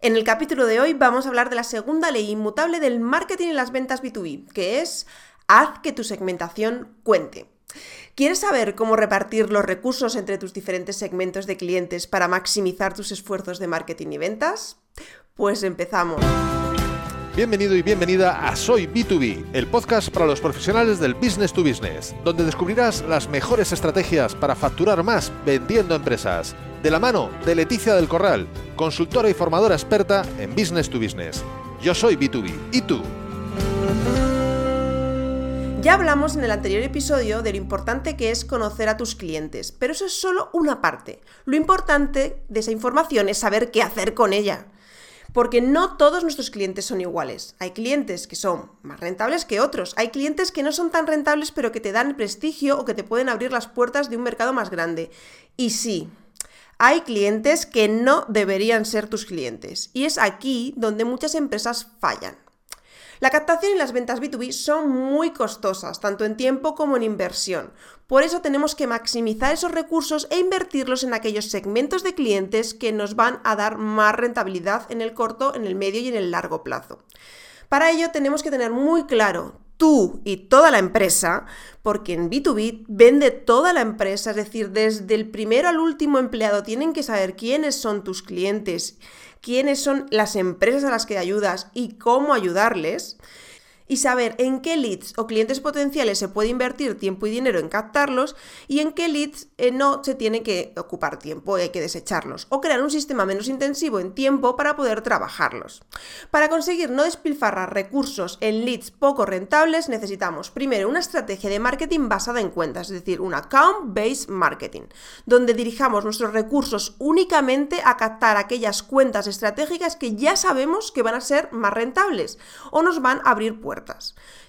En el capítulo de hoy vamos a hablar de la segunda ley inmutable del marketing y las ventas B2B, que es haz que tu segmentación cuente. ¿Quieres saber cómo repartir los recursos entre tus diferentes segmentos de clientes para maximizar tus esfuerzos de marketing y ventas? Pues empezamos. Bienvenido y bienvenida a Soy B2B, el podcast para los profesionales del business to business, donde descubrirás las mejores estrategias para facturar más vendiendo empresas. De la mano de Leticia del Corral, consultora y formadora experta en business to business. Yo soy B2B. ¿Y tú? Ya hablamos en el anterior episodio de lo importante que es conocer a tus clientes, pero eso es solo una parte. Lo importante de esa información es saber qué hacer con ella. Porque no todos nuestros clientes son iguales. Hay clientes que son más rentables que otros. Hay clientes que no son tan rentables pero que te dan prestigio o que te pueden abrir las puertas de un mercado más grande. Y sí, hay clientes que no deberían ser tus clientes. Y es aquí donde muchas empresas fallan. La captación y las ventas B2B son muy costosas, tanto en tiempo como en inversión. Por eso tenemos que maximizar esos recursos e invertirlos en aquellos segmentos de clientes que nos van a dar más rentabilidad en el corto, en el medio y en el largo plazo. Para ello tenemos que tener muy claro tú y toda la empresa, porque en B2B vende toda la empresa, es decir, desde el primero al último empleado tienen que saber quiénes son tus clientes quiénes son las empresas a las que ayudas y cómo ayudarles y saber en qué leads o clientes potenciales se puede invertir tiempo y dinero en captarlos y en qué leads eh, no se tiene que ocupar tiempo, hay que desecharlos o crear un sistema menos intensivo en tiempo para poder trabajarlos. Para conseguir no despilfarrar recursos en leads poco rentables necesitamos primero una estrategia de marketing basada en cuentas, es decir, un account-based marketing, donde dirijamos nuestros recursos únicamente a captar aquellas cuentas estratégicas que ya sabemos que van a ser más rentables o nos van a abrir puertas.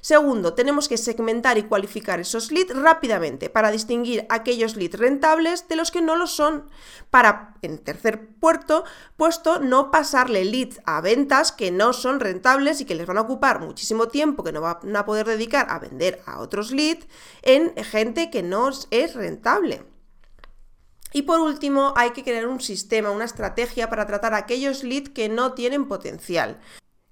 Segundo, tenemos que segmentar y cualificar esos leads rápidamente para distinguir aquellos leads rentables de los que no lo son. Para, en tercer puerto, puesto, no pasarle leads a ventas que no son rentables y que les van a ocupar muchísimo tiempo que no van a poder dedicar a vender a otros leads en gente que no es rentable. Y por último, hay que crear un sistema, una estrategia para tratar aquellos leads que no tienen potencial.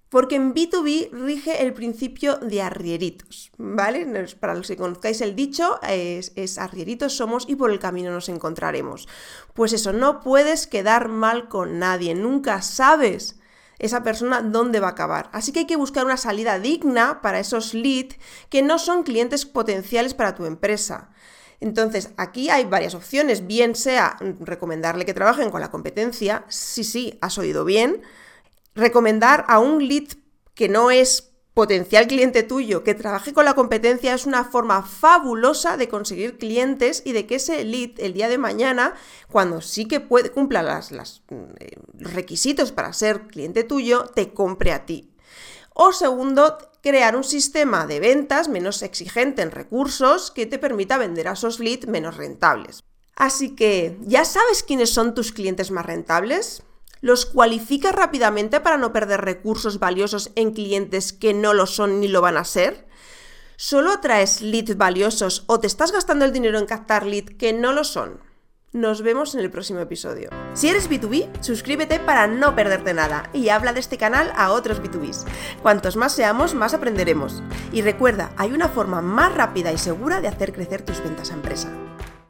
Porque en B2B rige el principio de arrieritos, ¿vale? Para los que conozcáis el dicho, es, arrieritos somos y por el camino nos encontraremos. Pues eso, no puedes quedar mal con nadie, nunca sabes esa persona dónde va a acabar. Así que hay que buscar una salida digna para esos leads que no son clientes potenciales para tu empresa. Entonces, aquí hay varias opciones, bien sea recomendarle que trabajen con la competencia, sí, sí, has oído bien, recomendar a un lead que no es potencial cliente tuyo, que trabaje con la competencia es una forma fabulosa de conseguir clientes y de que ese lead el día de mañana, cuando sí que puede, cumpla las, eh, los requisitos para ser cliente tuyo, te compre a ti. O segundo, crear un sistema de ventas menos exigente en recursos que te permita vender a esos leads menos rentables. Así que, ¿ya sabes quiénes son tus clientes más rentables? Los cualificas rápidamente para no perder recursos valiosos en clientes que no lo son ni lo van a ser? ¿Solo atraes leads valiosos o te estás gastando el dinero en captar leads que no lo son? Nos vemos en el próximo episodio. Si eres B2B, suscríbete para no perderte nada y habla de este canal a otros B2Bs. Cuantos más seamos, más aprenderemos. Y recuerda, hay una forma más rápida y segura de hacer crecer tus ventas a empresa.